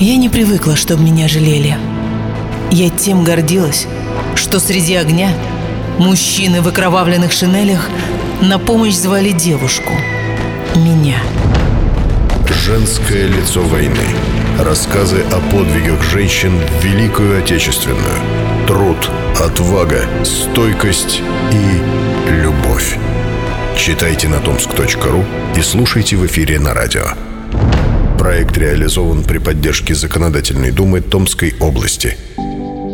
Я не привыкла, чтобы меня жалели. Я тем гордилась, что среди огня мужчины в окровавленных шинелях на помощь звали девушку. Меня. Женское лицо войны. Рассказы о подвигах женщин в Великую Отечественную. Труд, отвага, стойкость и любовь. Читайте на tomsk.ru и слушайте в эфире на радио. Проект реализован при поддержке Законодательной Думы Томской области.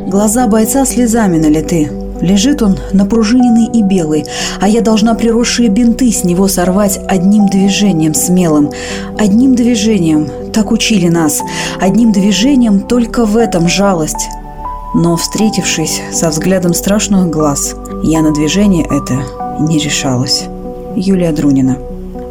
Глаза бойца слезами налиты. Лежит он напружиненный и белый, а я должна приросшие бинты с него сорвать одним движением смелым. Одним движением, так учили нас. Одним движением только в этом жалость. Но, встретившись со взглядом страшных глаз, я на движение это не решалась. Юлия Друнина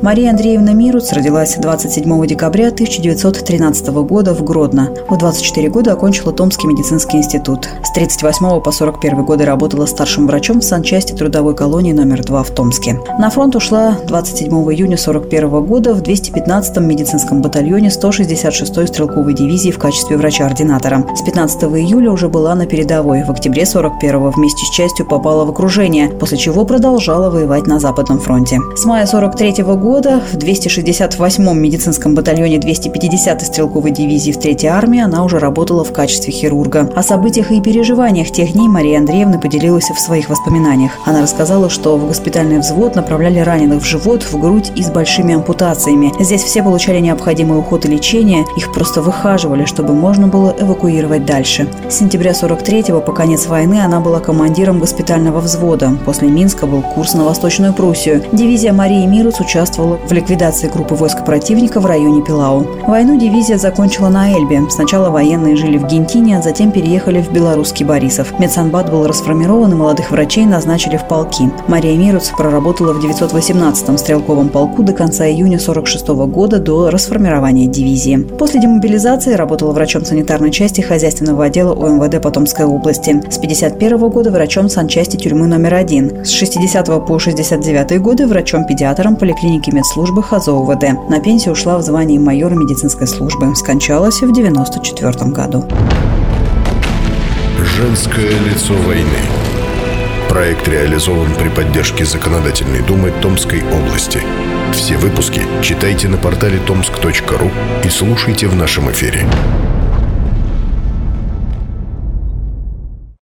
Мария Андреевна Мируц родилась 27 декабря 1913 года в Гродно. В 24 года окончила Томский медицинский институт. С 38 по 41 годы работала старшим врачом в санчасти трудовой колонии номер 2 в Томске. На фронт ушла 27 июня 41 года в 215-м медицинском батальоне 166-й стрелковой дивизии в качестве врача-ординатора. С 15 июля уже была на передовой. В октябре 41-го вместе с частью попала в окружение, после чего продолжала воевать на Западном фронте. С мая 43 года года в 268-м медицинском батальоне 250-й стрелковой дивизии в 3-й армии она уже работала в качестве хирурга. О событиях и переживаниях тех дней Мария Андреевна поделилась в своих воспоминаниях. Она рассказала, что в госпитальный взвод направляли раненых в живот, в грудь и с большими ампутациями. Здесь все получали необходимый уход и лечение, их просто выхаживали, чтобы можно было эвакуировать дальше. С сентября 43-го по конец войны она была командиром госпитального взвода. После Минска был курс на Восточную Пруссию. Дивизия Марии Мируц участвовала участвовала в ликвидации группы войск противника в районе Пилау. Войну дивизия закончила на Эльбе. Сначала военные жили в Гентине, а затем переехали в белорусский Борисов. Медсанбат был расформирован, и молодых врачей назначили в полки. Мария Мируц проработала в 918-м стрелковом полку до конца июня 46 года до расформирования дивизии. После демобилизации работала врачом санитарной части хозяйственного отдела ОМВД Потомской области. С 51 года врачом санчасти тюрьмы номер один. С 60 по 69 годы врачом-педиатром поликлиники медслужбы ХАЗОВД. На пенсию ушла в звании майора медицинской службы. Скончалась в 94 году. Женское лицо войны. Проект реализован при поддержке Законодательной Думы Томской области. Все выпуски читайте на портале tomsk.ru и слушайте в нашем эфире.